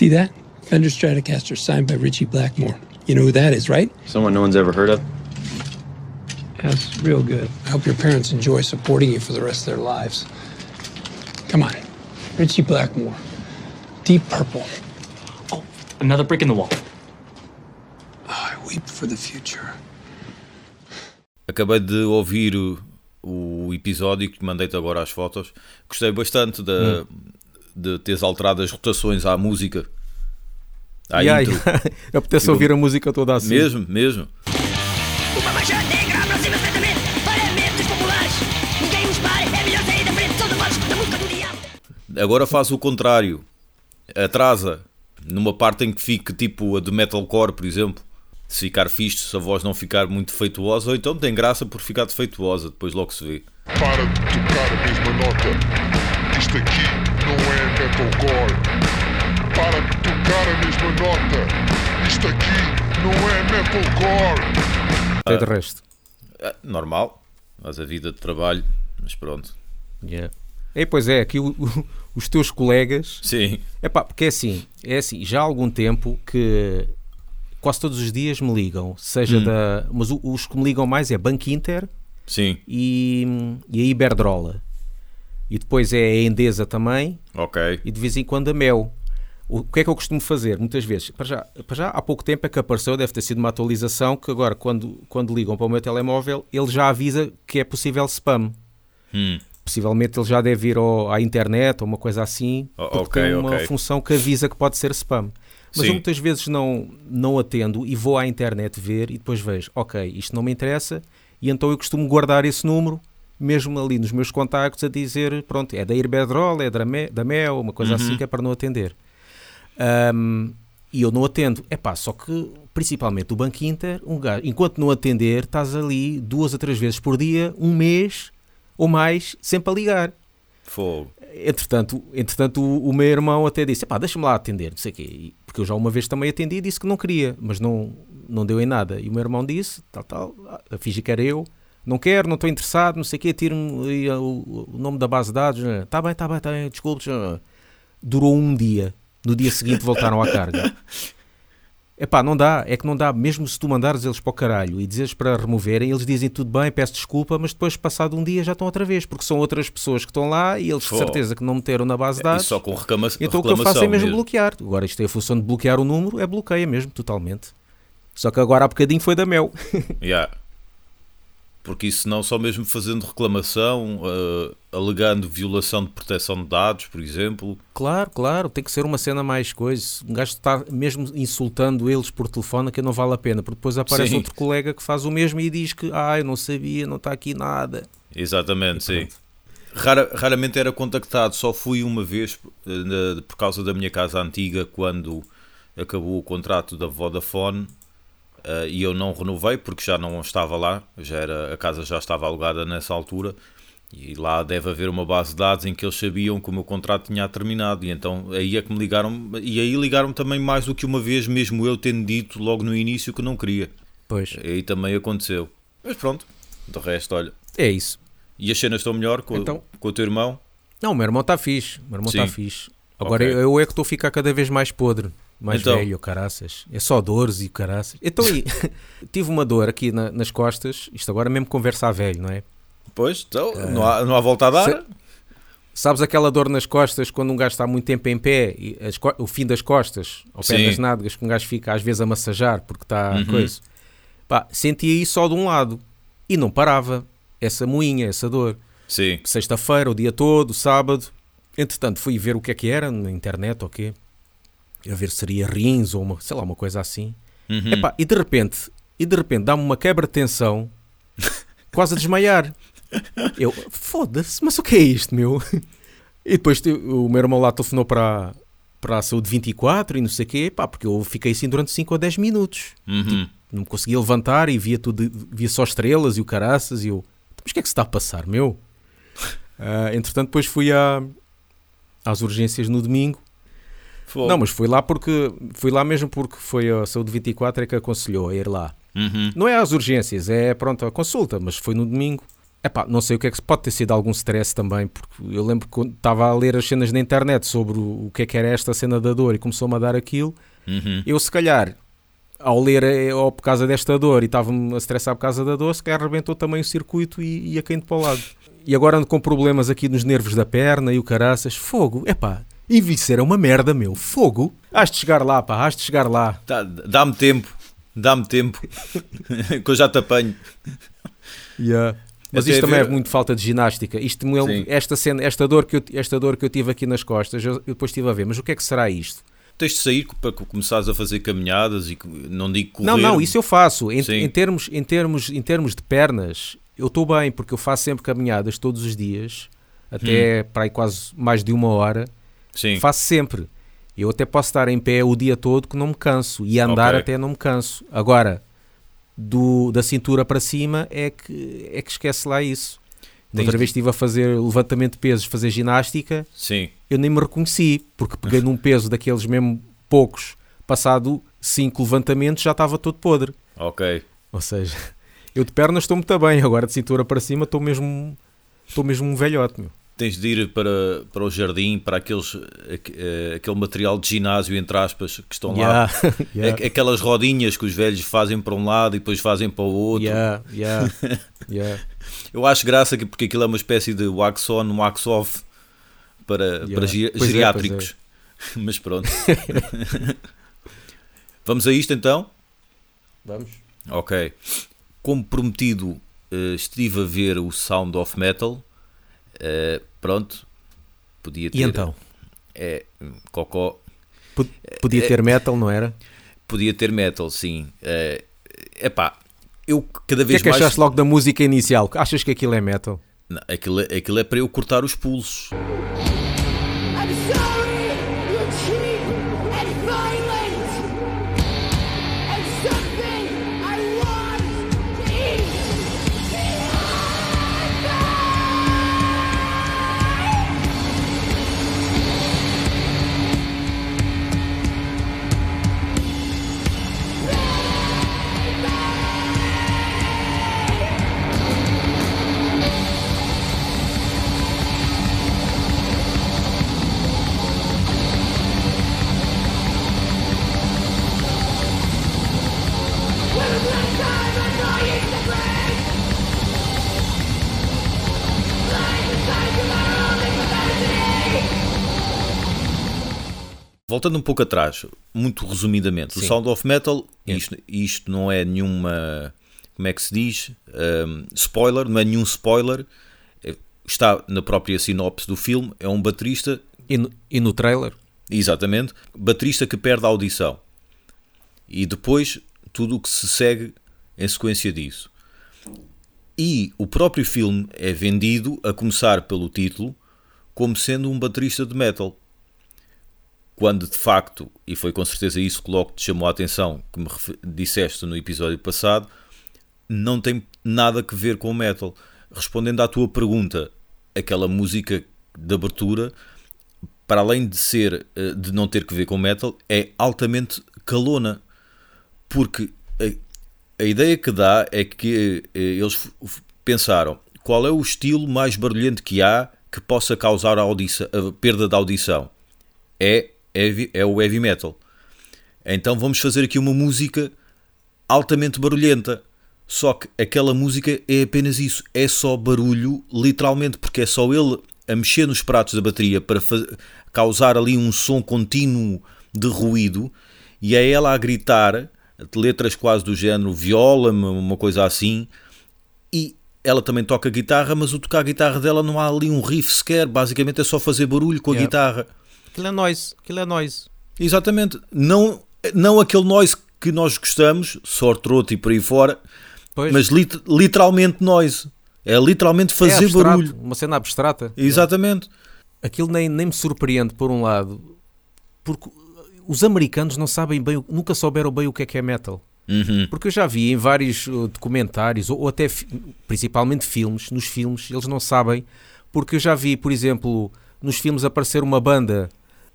See that? Fender Stratocaster signed by Richie Blackmore. You know who that is, right? Someone no one's ever heard of? That's real good. I hope your parents enjoy supporting you for the rest of their lives. Come on. Richie Blackmore. Deep Purple. Another brick in the wall. I weep for the future. Acabei de ouvir o, o episódio que mandei-te agora as fotos. Gostei bastante de, de teres alterado as rotações à música. À E aí, intro. apetece Ficou- ouvir a música toda assim. Mesmo, mesmo. Uma mancha negra aproxima-se lentamente para mentes populares. Ninguém os pare, é melhor sair da frente, são devotos da música do diabo. Agora faz o contrário. Atrasa numa parte em que fique tipo a de metalcore, por exemplo. Se ficar fixe, se a voz não ficar muito defeituosa, ou então tem graça por ficar defeituosa, depois logo se vê. Para de tocar a mesma nota. Isto aqui não é metalcore. Para de tocar a mesma nota. Isto aqui não é metalcore. Tem de resto. Ah, normal, mas a vida de trabalho, mas pronto. Yeah. E pois é, aqui o- o- os teus colegas. Sim, É pá, porque é assim, é assim, já há algum tempo que quase todos os dias me ligam, seja Hum. da. Mas o- os que me ligam mais é Banco Inter sim, e, e a Iberdrola. E depois é a Endesa também, ok. e de vez em quando a Mel. O que é que eu costumo fazer? Muitas vezes, para já, para já há pouco tempo é que apareceu, deve ter sido uma atualização, que agora quando, quando ligam para o meu telemóvel, ele já avisa que é possível spam. Hum, Possivelmente ele já deve ir ao- à internet ou uma coisa assim, O- porque ok, tem uma ok. função que avisa que pode ser spam. Mas Sim. eu muitas vezes não, não atendo e vou à internet ver e depois vejo, ok, isto não me interessa, e então eu costumo guardar esse número, mesmo ali nos meus contactos, a dizer, pronto, é da Irbedrol, é da Mel, uma coisa Uhum. assim que é para não atender. Ahm, e eu não atendo. É pá, só que principalmente o Banco Inter, um gajo, enquanto não atender, estás ali duas ou três vezes por dia, um mês ou mais, sempre a ligar. fogo. Entretanto, entretanto o, o meu irmão até disse: pá, deixa-me lá atender, não sei o quê. Porque eu já uma vez também atendi e disse que não queria, mas não, não deu em nada. E o meu irmão disse: tal, tal, a que era eu. Não quero, não estou interessado, não sei o quê, tiro-me o, o nome da base de dados. Está bem, está bem, está bem, desculpe. já." Durou um dia. No dia seguinte voltaram à carga. Epá, não dá, é que não dá, mesmo se tu mandares eles para o caralho e dizes para removerem, eles dizem tudo bem, peço desculpa, mas depois, passado um dia, já estão outra vez, porque são outras pessoas que estão lá e eles de certeza que não meteram na base de E dados. só com reclama Então o que eu reclamação faço é mesmo, mesmo. bloquear. Agora isto é a função de bloquear o número, é bloqueia mesmo, totalmente. Só que agora há bocadinho foi da Mel. Yeah. Porque isso não só mesmo fazendo reclamação, eh, alegando violação de proteção de dados, por exemplo. Claro, claro, tem que ser uma cena mais coisa. Um gajo está mesmo insultando eles por telefone, que não vale a pena, porque depois aparece Sim. outro colega que faz o mesmo e diz que, ah, eu não sabia, não está aqui nada. Exatamente, sim. Rara- raramente era contactado, só fui uma vez na- por causa da minha casa antiga quando acabou o contrato da Vodafone eh, e eu não renovei porque já não estava lá, já era, a casa já estava alugada nessa altura e lá deve haver uma base de dados em que eles sabiam que o meu contrato tinha terminado e então aí é que me ligaram e aí ligaram também mais do que uma vez, mesmo eu tendo dito logo no início que não queria. Pois, Aí também aconteceu. Mas pronto, do resto, olha. é isso. E as cenas estão melhor com, Então- com o teu irmão? Não, o meu irmão está fixe. O meu irmão está fixe. Agora Ok. eu é que estou a ficar cada vez mais podre. Mais Então. velho, caraças. É só dores e caraças. Então aí, tive uma dor aqui na- nas costas. Isto agora mesmo conversa a velho, não é? Pois, então, não, há, não há volta a dar? Se- Sabes aquela dor nas costas quando um gajo está muito tempo em pé e as o fim das costas, ao pé Sim. das nádegas, que um gajo fica às vezes a massajar porque está Uhum. coisa. Pá, sentia isso só de um lado e não parava. Essa moinha, essa dor. Sim. Sexta-feira, o dia todo, sábado. Entretanto, fui ver o que é que era na internet, ok? A ver se seria rins ou uma, sei lá, uma coisa assim. Uhum. Epá, e de repente, e de repente dá-me uma quebra de tensão, quase a desmaiar. Eu, foda-se, mas o que é isto, meu? E depois o meu irmão lá telefonou para, para a saúde 24 e não sei o quê, pá, porque eu fiquei assim durante 5 ou 10 minutos. Uhum. Não me conseguia levantar e via tudo, via só estrelas e o caraças e eu, "Então, mas o que é que se está a passar, meu? Ah, entretanto, depois fui à, às urgências no domingo. Não, mas fui lá porque fui lá mesmo porque foi a Saúde 24 é que aconselhou a ir lá. Uhum. Não é às urgências, é pronto, a consulta, mas foi no domingo. Epá, não sei o que é que pode ter sido algum stress também, porque eu lembro que quando estava a ler as cenas na internet sobre o, o que é que era esta cena da dor e começou-me a dar aquilo, Uhum. eu se calhar, ao ler eh, ou por causa desta dor e estava-me a estressar por causa da dor, se calhar arrebentou também o circuito e ia caindo para o lado. E agora ando com problemas aqui nos nervos da perna e o caraças. Fogo, epá, e isso era uma merda, meu. Fogo. Has de chegar lá, pá, has de chegar lá. Tá, Dá-me tempo, dá-me tempo, que eu já te apanho. Mas Até isto também ver- é muito falta de ginástica. Isto Sim. esta cena, esta dor que eu, esta dor que eu tive aqui nas costas, eu, eu depois estive a ver, mas o que é que será isto? Tens de sair para que começares a fazer caminhadas e não digo correr. Não, não, isso eu faço. Em, em termos, em, termos, em termos de pernas, eu estou bem, porque eu faço sempre caminhadas todos os dias, até para aí quase mais de uma hora. Sim, Faço sempre. Eu até posso estar em pé o dia todo que não me canso. E andar Ok. até não me canso. Agora, do, da cintura para cima é que, é que esquece lá isso. Tens Outra vez estive a fazer levantamento de pesos, fazer ginástica, sim. eu nem me reconheci, porque peguei num peso daqueles mesmo poucos, passado cinco levantamentos já estava todo podre. Ok. Ou seja, eu de pernas estou muito bem, agora de cintura para cima estou mesmo, estou mesmo um velhote. Meu. Tens de ir para, para o jardim, para aqueles, aque- eh, aquele material de ginásio, entre aspas, que estão lá. Yeah, yeah, Aqu- Aquelas rodinhas que os velhos fazem para um lado e depois fazem para o outro. yeah, yeah, yeah. Eu acho graça que, porque aquilo é uma espécie de wax on, wax off para, para gi- Pois é, geriátricos. Mas pronto. Vamos a isto então? Vamos. Ok. Como prometido, eh, estive a ver o Sound of Metal. Eh, pronto. Podia ter. E então? É, cocó. Pod- Podia ter metal, não era? Podia ter metal, sim. É epá, eu cada O que é vez que mais. achaste logo da música inicial? Achas que aquilo é metal? Não, aquilo, é- aquilo é para eu cortar os pulsos. Voltando um pouco atrás, muito resumidamente, o Sim. Sound of Metal, É. isto, isto não é nenhuma. Como é que se diz? Um, spoiler, não é nenhum spoiler. É- Está na própria sinopse do filme. É um baterista E no, e no trailer? Exatamente. Baterista que perde a audição. E depois tudo o que se segue em sequência disso. E o próprio filme é vendido, a começar pelo título, como sendo um baterista de metal. Quando de facto, e foi com certeza isso que logo te chamou a atenção, que me disseste no episódio passado, não tem nada a ver com metal. Respondendo à tua pergunta, aquela música de abertura para além de ser eh, de não ter que ver com metal, é altamente calona. Porque a, a ideia que dá é que eh, eles f- f- pensaram qual é o estilo mais barulhento que há que possa causar a, audição, a perda da audição. É, heavy, é o heavy metal. Então vamos fazer aqui uma música altamente barulhenta. Só que aquela música é apenas isso, é só barulho, literalmente, porque é só ele a mexer nos pratos da bateria para causar ali um som contínuo de ruído e é ela a gritar letras quase do género viola-me, uma coisa assim, e ela também toca guitarra, mas o tocar guitarra dela não há ali um riff sequer, basicamente é só fazer barulho com a Yeah. guitarra. Aquilo é noise, aquilo é noise. Exatamente, não, não aquele noise que nós gostamos, sortroto e por aí fora, Pois, mas lit- literalmente noise. É literalmente é fazer abstrato, barulho. Uma cena abstrata. Exatamente. Aquilo nem, nem me surpreende, por um lado, porque os americanos não sabem bem, nunca souberam bem o que é que é metal. Uhum. Porque eu já vi em vários uh, documentários, ou, ou até fi- principalmente filmes, nos filmes, eles não sabem, porque eu já vi, por exemplo, nos filmes aparecer uma banda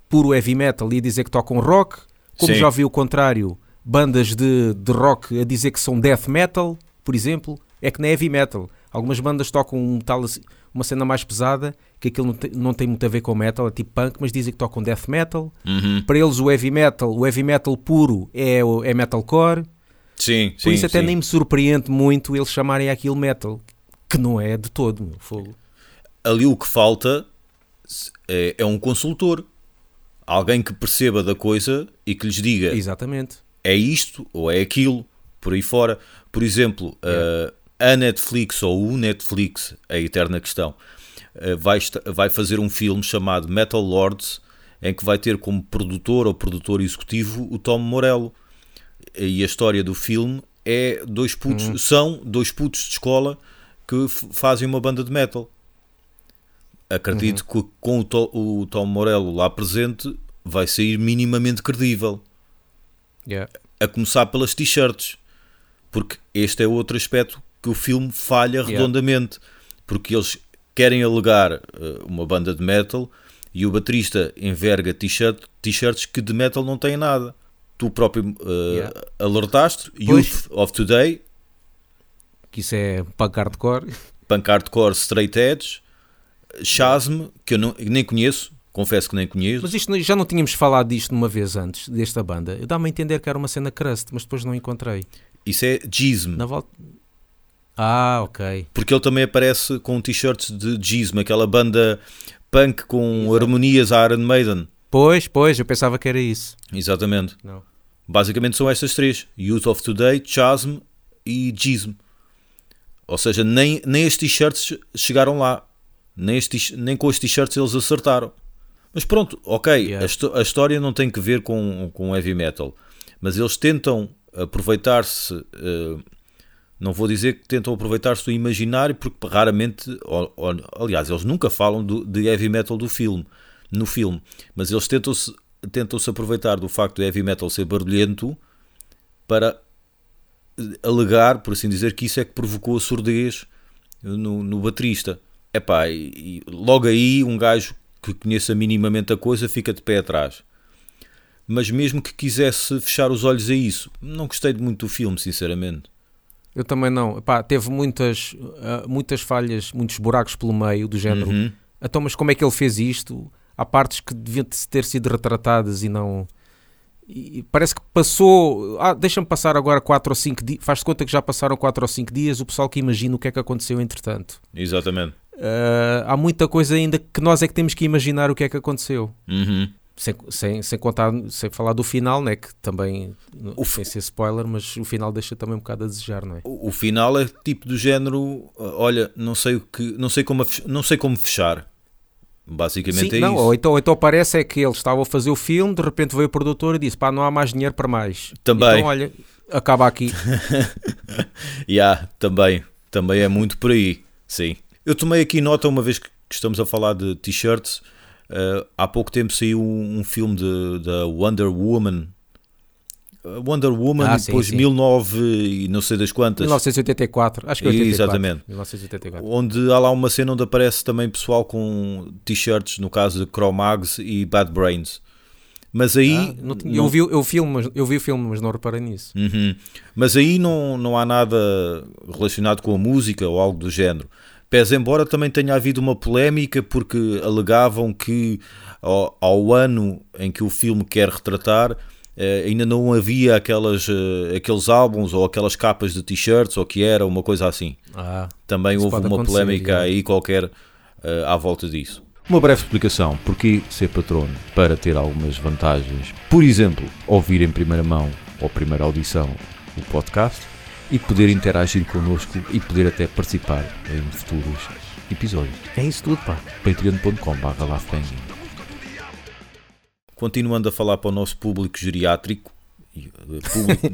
puro heavy metal e a dizer que tocam rock, como Sim. já vi o contrário, bandas de, de rock a dizer que são death metal, por exemplo, é que não é heavy metal. Algumas bandas tocam um metal assim- uma cena mais pesada, que aquilo não tem, não tem muito a ver com metal, é tipo punk, mas dizem que tocam death metal. Uhum. Para eles o heavy metal, o heavy metal puro é, o- é metalcore. Sim, Por sim, isso até sim. nem me surpreende muito eles chamarem aquilo metal, que não é de todo, meu fogo. Ali o que falta é, é um consultor. Alguém que perceba da coisa e que lhes diga Exatamente. é isto ou é aquilo, por aí fora. Por exemplo, uh, a Netflix ou o Netflix, a eterna questão, uh, vai, vai fazer um filme chamado Metal Lords, em que vai ter como produtor ou produtor executivo o Tom Morello. E a história do filme é dois putos, são dois putos de escola que fazem uma banda de metal. Acredito que com o, To- o Tom Morello lá presente vai sair minimamente credível Yeah. a começar pelas t-shirts, porque este é outro aspecto que o filme falha Yeah. redondamente, porque eles querem alegar eh, uma banda de metal e o baterista enverga t-shirt, t-shirts que de metal não têm nada. Tu próprio eh, Yeah. alertaste, Pois. Youth of Today, Que isso é punk hardcore. Punk Hardcore Straight Edge, Chasm, que eu não- nem conheço, confesso que nem conheço. Mas isto já não tínhamos falado disto uma vez antes, desta banda. Eu dá-me a entender que era uma cena crust, mas depois não encontrei. Isso é Gizm. Na volta. Ah, ok. porque ele também aparece com t-shirts de Gizm, aquela banda punk com harmonias à Iron Maiden. Pois, pois, eu pensava que era isso. Exatamente. Não. Basicamente são estas três: Youth of Today, Chasm e Gizm. Ou seja, nem, nem as t-shirts chegaram lá. Nem, as t- nem com as t-shirts eles acertaram. Mas pronto, ok, Yeah. a, a história não tem que ver com, com heavy metal. Mas eles tentam aproveitar-se. eh, não vou dizer que tentam aproveitar-se do imaginário, porque raramente, ou- ou- aliás, eles nunca falam do, de heavy metal do filme, no filme, mas eles tentam-se tentam-se aproveitar do facto do heavy metal ser barulhento para eh, alegar, por assim dizer, que isso é que provocou a surdez no, no baterista. Epá, e, logo aí um gajo que conheça minimamente a coisa fica de pé atrás. Mas mesmo que quisesse fechar os olhos a isso, não gostei muito do filme, sinceramente. Eu também não. Epá, teve muitas, ah, muitas falhas, muitos buracos pelo meio, do género. Uhum. Então, mas como é que ele fez isto? Há partes que deviam ter sido retratadas e não. e parece que passou. Ah, deixa-me passar agora 4 ou 5 dias. Faz-te conta que já passaram 4 ou 5 dias. O pessoal que imagina o que é que aconteceu entretanto. Exatamente. Ah, há muita coisa ainda que nós é que temos que imaginar o que é que aconteceu. Uhum. Sem, sem, sem contar, sem falar do final, né? Que também, O sem ser spoiler, mas o final deixa também um bocado a desejar, não é? O, o final é tipo do género, uh, olha, não sei o que, não sei como, não sei como fechar. Basicamente Sim, é não, isso. ou então, ou então parece é que eles estavam a fazer o filme, de repente veio o produtor e disse: pá, não há mais dinheiro para mais. Também. Então, olha, acaba aqui. Yeah, também, também é muito por aí. Sim. Eu tomei aqui nota uma vez que estamos a falar de t-shirts. uh, há pouco tempo saiu um, um filme de, da Wonder Woman. Uh, Wonder Woman Ah, sim, depois sim. 19 e não sei das quantas. 1984, acho que é 84. Exatamente. 1984. Onde há lá uma cena onde aparece também pessoal com t-shirts, no caso de Chromags e Bad Brains. Mas aí. Ah, não não- eu, vi, eu, filme, eu vi o filme, mas não reparei nisso. Uhum. Mas aí não, não há nada relacionado com a música ou algo do género. Pese embora também tenha havido uma polémica porque alegavam que ao, ao ano em que o filme quer retratar eh, ainda não havia aquelas, eh, aqueles álbuns ou aquelas capas de t-shirts ou que era uma coisa assim. Ah, Também houve uma polémica já. aí qualquer eh, à volta disso. Uma breve explicação porquê ser patrono para ter algumas vantagens. Por exemplo, ouvir em primeira mão ou primeira audição o podcast e poder interagir connosco e poder até participar em futuros episódios. é isso tudo, pá. patreon.com.br Continuando a falar para o nosso público geriátrico, eh, público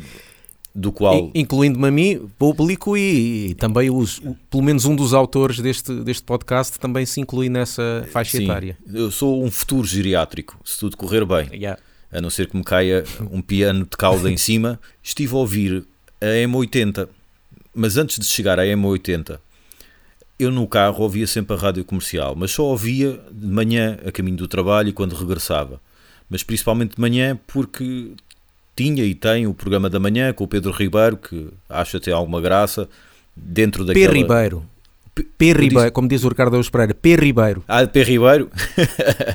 do qual In- Incluindo-me a mim, público e, e também os, pelo menos um dos autores deste, deste podcast também se inclui nessa faixa Sim, etária. eu sou um futuro geriátrico, se tudo correr bem, Yeah. a não ser que me caia um piano de cauda em cima. Estive a ouvir a M80, mas antes de chegar à M80, eu no carro ouvia sempre a rádio comercial, mas só ouvia de manhã a caminho do trabalho e quando regressava. Mas principalmente de manhã porque tinha e tem o programa da manhã com o Pedro Ribeiro, que acho até alguma graça, dentro P. daquela... Ribeiro. P. Ribeiro, como diz o Ricardo Araújo Pereira, P. Ribeiro. Ah, P. Ribeiro.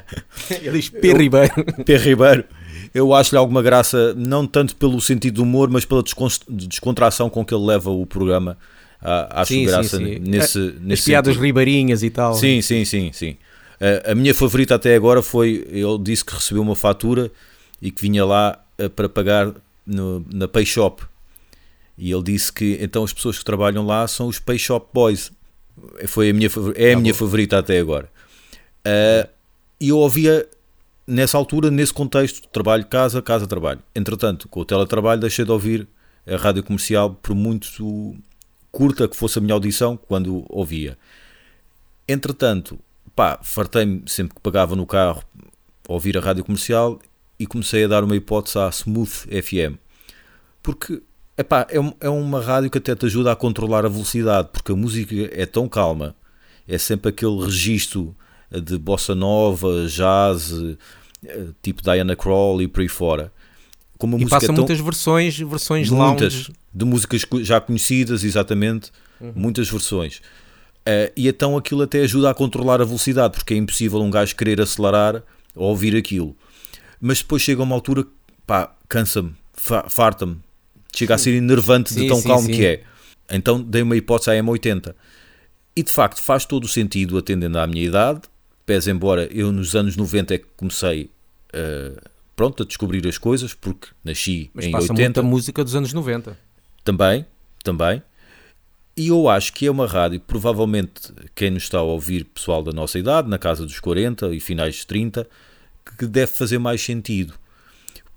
Ele diz P. Ribeiro. P. Ribeiro. Eu acho-lhe alguma graça, não tanto pelo sentido do humor, mas pela descon- descontração com que ele leva o programa. Ah, acho Sim, sim, graça sim. nesse, As nesse piadas sentido. ribeirinhas e tal. Sim, sim, sim, sim. A- a minha favorita até agora foi, ele disse que recebeu uma fatura e que vinha lá eh, para pagar no- na Pay Shop. E ele disse que então as pessoas que trabalham lá são os Pay Shop Boys. Foi a minha, é a minha favorita até agora. Ah, E eu ouvia nessa altura, nesse contexto, trabalho, casa, casa, trabalho. Entretanto, com o teletrabalho, deixei de ouvir a rádio comercial por muito curta que fosse a minha audição quando ouvia. Entretanto, pá, fartei-me sempre que pagava no carro ouvir a rádio comercial e comecei a dar uma hipótese à Smooth FM. Porque epá, é, é uma rádio que até te ajuda a controlar a velocidade, porque a música é tão calma, é sempre aquele registro de bossa nova, jazz, eh, tipo Diana Krall e por aí fora. Como E passa tão, muitas versões, versões muitas lounge. de músicas já conhecidas, exatamente, Uhum. muitas versões. Eh, e então aquilo até ajuda a controlar a velocidade, porque é impossível um gajo querer acelerar ou ouvir aquilo. Mas depois chega uma altura que, pá, cansa-me, fa- farta-me, chega a ser enervante de Sim, tão sim, calmo sim. que é. Então dei uma hipótese à M80. E de facto faz todo o sentido atendendo à minha idade, pese embora eu nos anos 90 é que comecei eh, pronto, a descobrir as coisas, porque nasci Mas em passa 80 muita música dos anos 90. também, também. E eu acho que é uma rádio, provavelmente quem nos está a ouvir, pessoal da nossa idade, na casa dos 40 e finais dos 30, que deve fazer mais sentido.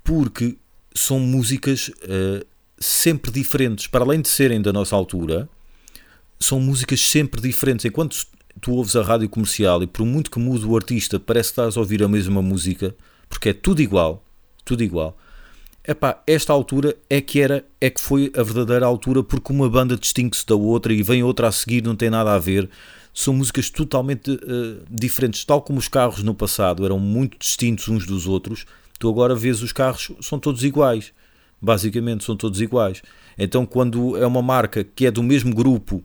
Porque são músicas eh, sempre diferentes. Para além de serem da nossa altura, são músicas sempre diferentes. Enquanto tu ouves a rádio comercial e por muito que mude o artista, parece que estás a ouvir a mesma música, porque é tudo igual, tudo igual. Epá, esta altura é que era, é que foi a verdadeira altura porque uma banda distingue-se da outra e vem outra a seguir, não tem nada a ver. São músicas totalmente eh, diferentes, tal como os carros no passado eram muito distintos uns dos outros. Tu agora vês os carros, são todos iguais. Basicamente, são todos iguais. Então, quando é uma marca que é do mesmo grupo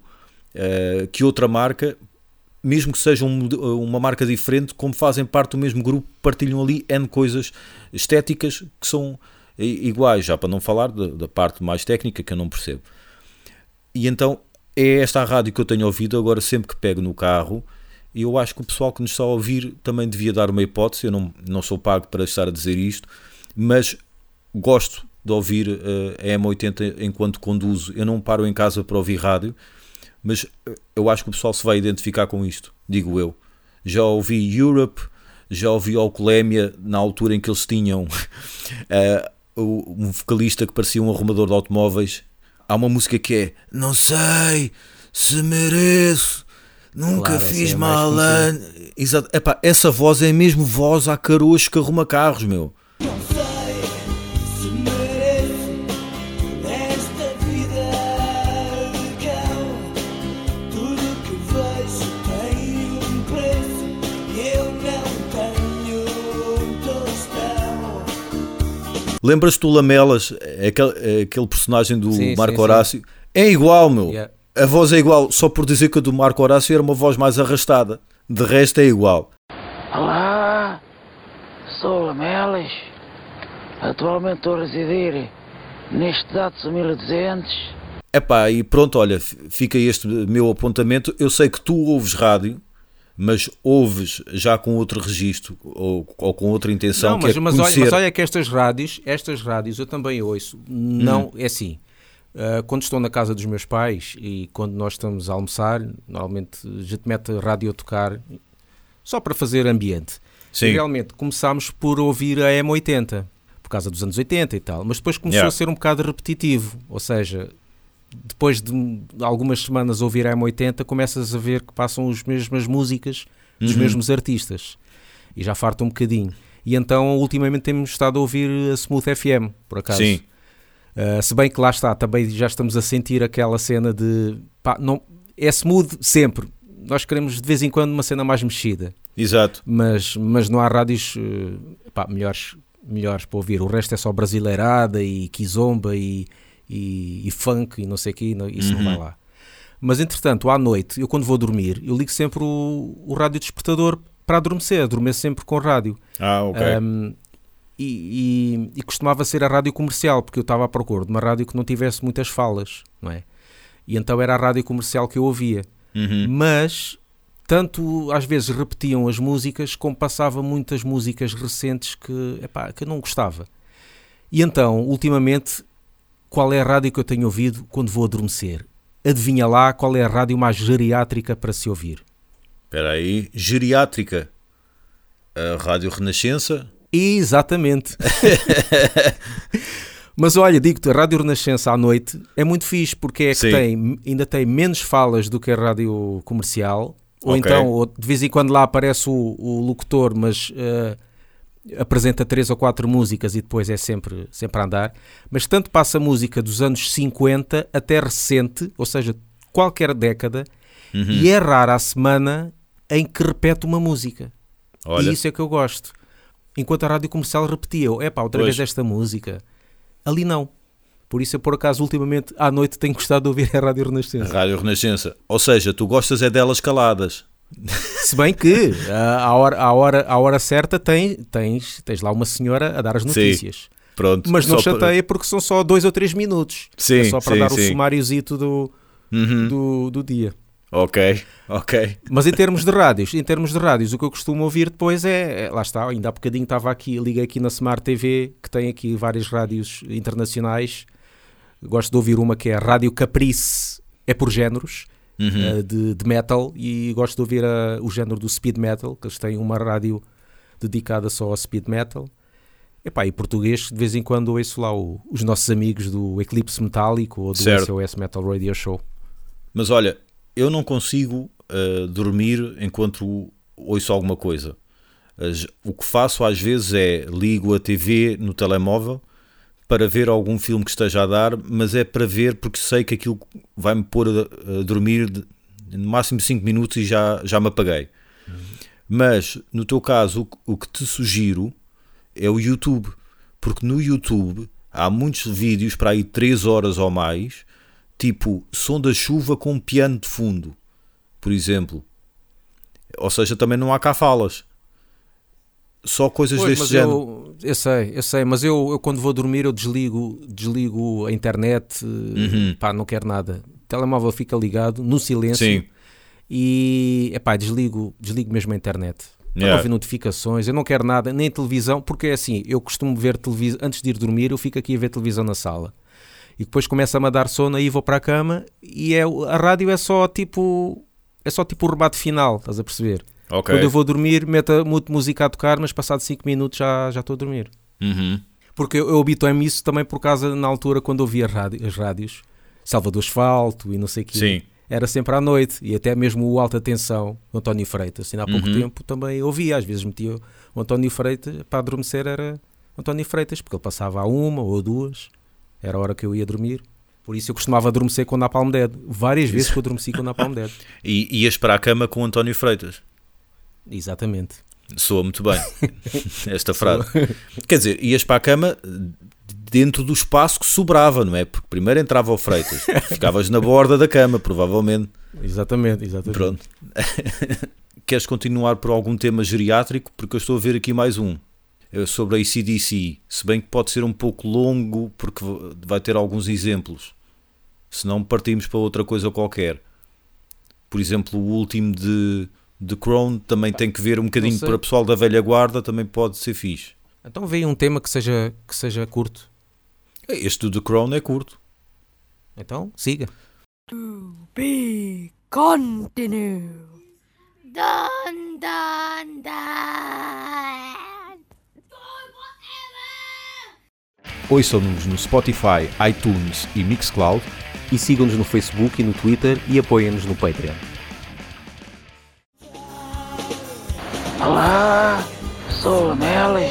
eh, que outra marca, mesmo que seja um- uma marca diferente, como fazem parte do mesmo grupo, partilham ali N coisas estéticas que são iguais, já para não falar da, parte mais técnica que eu não percebo. E então é esta a rádio que eu tenho ouvido agora sempre que pego no carro. E eu acho que o pessoal que nos está a ouvir também devia dar uma hipótese. Eu não, não sou pago para estar a dizer isto, mas gosto de ouvir eh, a M80 enquanto conduzo. Eu não paro em casa para ouvir rádio, mas eh, eu acho que o pessoal se vai identificar com isto, digo eu. Já ouvi Europe, já ouvi Alcolémia na altura em que eles tinham o- um vocalista que parecia um arrumador de automóveis. Há uma música que é Não sei se mereço, nunca Claro, fiz é mal. Exato. Epá, essa voz é mesmo voz a caroço que arruma carros, meu. Lembras-te do Lamelas, aquele, aquele personagem do Sim, Marco sim, sim. Horácio? É igual, meu. Yeah. A voz é igual, só por dizer que a do Marco Horácio era uma voz mais arrastada. De resto é igual. Olá, sou Lamelas. Atualmente estou a residir neste Datsun 1200. Epá, e pronto, olha, fica este meu apontamento. Eu sei que tu ouves rádio, mas ouves já com outro registro ou, ou com outra intenção, Não, mas, é mas, olha, conhecer. mas olha que estas rádios, estas rádios eu também ouço. Não, é assim. ah, quando estou na casa dos meus pais e quando nós estamos a almoçar, normalmente a gente mete a rádio a tocar só para fazer ambiente. Sim. E realmente começámos por ouvir a M80, por causa dos anos 80 e tal, mas depois começou Yeah. a ser um bocado repetitivo, ou seja, depois de algumas semanas ouvir a M80, começas a ver que passam as mesmas músicas dos Uhum. mesmos artistas e já farta um bocadinho. E então, ultimamente, temos estado a ouvir a Smooth FM, por acaso. Sim, Uh, se bem que lá está, também já estamos a sentir aquela cena de pá, não, é smooth sempre. Nós queremos de vez em quando uma cena mais mexida, exato. mas, mas não há rádios uh, pá, melhores, melhores para ouvir. O resto é só brasileirada e kizomba e, e, e funk e não sei o que, isso não vai lá. Mas entretanto, à noite, eu quando vou dormir, eu ligo sempre o, o rádio despertador para adormecer, adormeço sempre com rádio. Ah, ok. Um, e, e- e costumava ser a rádio comercial, porque eu estava à procura de uma rádio que não tivesse muitas falas, não é? E então era a rádio comercial que eu ouvia. Uhum. Mas tanto às vezes repetiam as músicas, como passava muitas músicas recentes que, epá, que eu não gostava. E então, ultimamente, qual é a rádio que eu tenho ouvido quando vou adormecer? Adivinha lá qual é a rádio mais geriátrica para se ouvir? Espera aí. Geriátrica. A Rádio Renascença. Exatamente. Mas olha, digo-te, a Rádio Renascença à noite é muito fixe porque é que tem, ainda tem menos falas do que a rádio comercial. Ou Ok. então, ou de vez em quando lá aparece o, o locutor, mas eh, apresenta três ou quatro músicas e depois é sempre, sempre a andar. Mas tanto passa música dos anos 50 até recente, ou seja, qualquer década, Uhum. e é rara a semana em que repete uma música. Olha. E isso é que eu gosto. Enquanto a rádio comercial repetia, é pá, outra Pois. vez esta música. Ali não. Por isso eu, por acaso, ultimamente, à noite, tenho gostado de ouvir a Rádio A Renascença. Rádio Renascença. Ou seja, tu gostas é delas caladas. Se bem que ah, à hora, à hora, à hora certa tem, tens, tens lá uma senhora a dar as notícias. Pronto. Mas não só para- chateia porque são só dois ou três minutos. Sim, é só para sim, dar sim. o sumáriozito do, Uhum. do, do dia. Ok, ok. Mas em termos de rádios, em termos de rádios, o que eu costumo ouvir depois é, é- lá está, ainda há bocadinho estava aqui, liguei aqui na Smart TV, que tem aqui várias rádios internacionais. Gosto de ouvir uma que é a Rádio Caprice, é por géneros, Uhum. eh, de, de metal, e gosto de ouvir a- o género do speed metal, que eles têm uma rádio dedicada só ao speed metal. Epá, e português, de vez em quando ouço lá o- os nossos amigos do Eclipse Metálico ou do Certo. SOS Metal Radio Show. Mas olha, eu não consigo uh, dormir enquanto ouço alguma coisa. As- o que faço às vezes é ligo a TV no telemóvel para ver algum filme que esteja a dar, mas é para ver porque sei que aquilo vai-me pôr a, dormir de- no máximo 5 minutos e já, já me apaguei. Mas no teu caso, o, que- o que te sugiro é o YouTube, porque no YouTube há muitos vídeos para aí 3 horas ou mais, tipo som da chuva com piano de fundo, por exemplo. Ou seja, também não há cá falas. Só coisas Pois, deste género. eu, eu sei, eu sei, mas eu, eu quando vou dormir eu desligo, desligo a internet, Uhum. pá, não quero nada. O telemóvel fica ligado, no silêncio, Sim. e epá, desligo, desligo mesmo a internet. Para Yeah. não ouvir notificações, eu não quero nada, nem televisão, porque é assim, eu costumo ver televisão, antes de ir dormir, eu fico aqui a ver televisão na sala. E depois começa-me a dar sono, aí vou para a cama, e é, a rádio é só tipo, é só tipo o rebate final, estás a perceber? Ok. Quando eu vou dormir, meto a muto música a tocar, mas passado 5 minutos já, já estou a dormir. Uhum. Porque eu, eu habituei-me isso também por causa, na altura, quando ouvia rádio, as rádios, Salvador Asfalto e não sei o quê. Sim. Era sempre à noite, e até mesmo o Alta Tensão, o António Freitas, ainda há pouco Uhum. tempo também ouvia, às vezes metia o António Freitas, para adormecer era António Freitas, porque ele passava a uma ou a duas, era a hora que eu ia dormir. Por isso eu costumava adormecer com o Napalm Dead. Várias vezes que eu adormeci com o Napalm Dead. E ias para a cama com o António Freitas. Exatamente. Soa muito bem esta frase. Quer dizer, ias para a cama dentro do espaço que sobrava, não é? Porque primeiro entrava o Freitas, ficavas na borda da cama, provavelmente. Exatamente, exatamente. Pronto. Queres continuar por algum tema geriátrico? Porque eu estou a ver aqui mais um. É sobre a ACDC. Se bem que pode ser um pouco longo, porque vai ter alguns exemplos. Se não, partimos para outra coisa qualquer. Por exemplo, o último de, de Crown também tem que ver um bocadinho para o pessoal da velha guarda, também pode ser fixe. Então veio um tema que seja, que seja curto. Este do The Crown é curto. Então, siga. Be continue. Dun, dun, dun. Ouçam-nos no Spotify, iTunes e Mixcloud. E sigam-nos no Facebook e no Twitter e apoiem-nos no Patreon. Olá, sou Lamelas.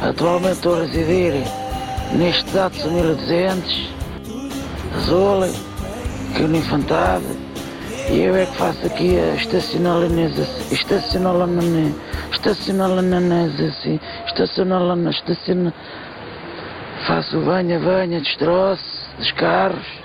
Atualmente estou a residir neste Datsun 1200 Azul, aqui no Infantado. E eu é que faço aqui a estacionalização. Estacionalização. Estacionalização. Estacionalização. Faço o banha-banha, destroço dos carros.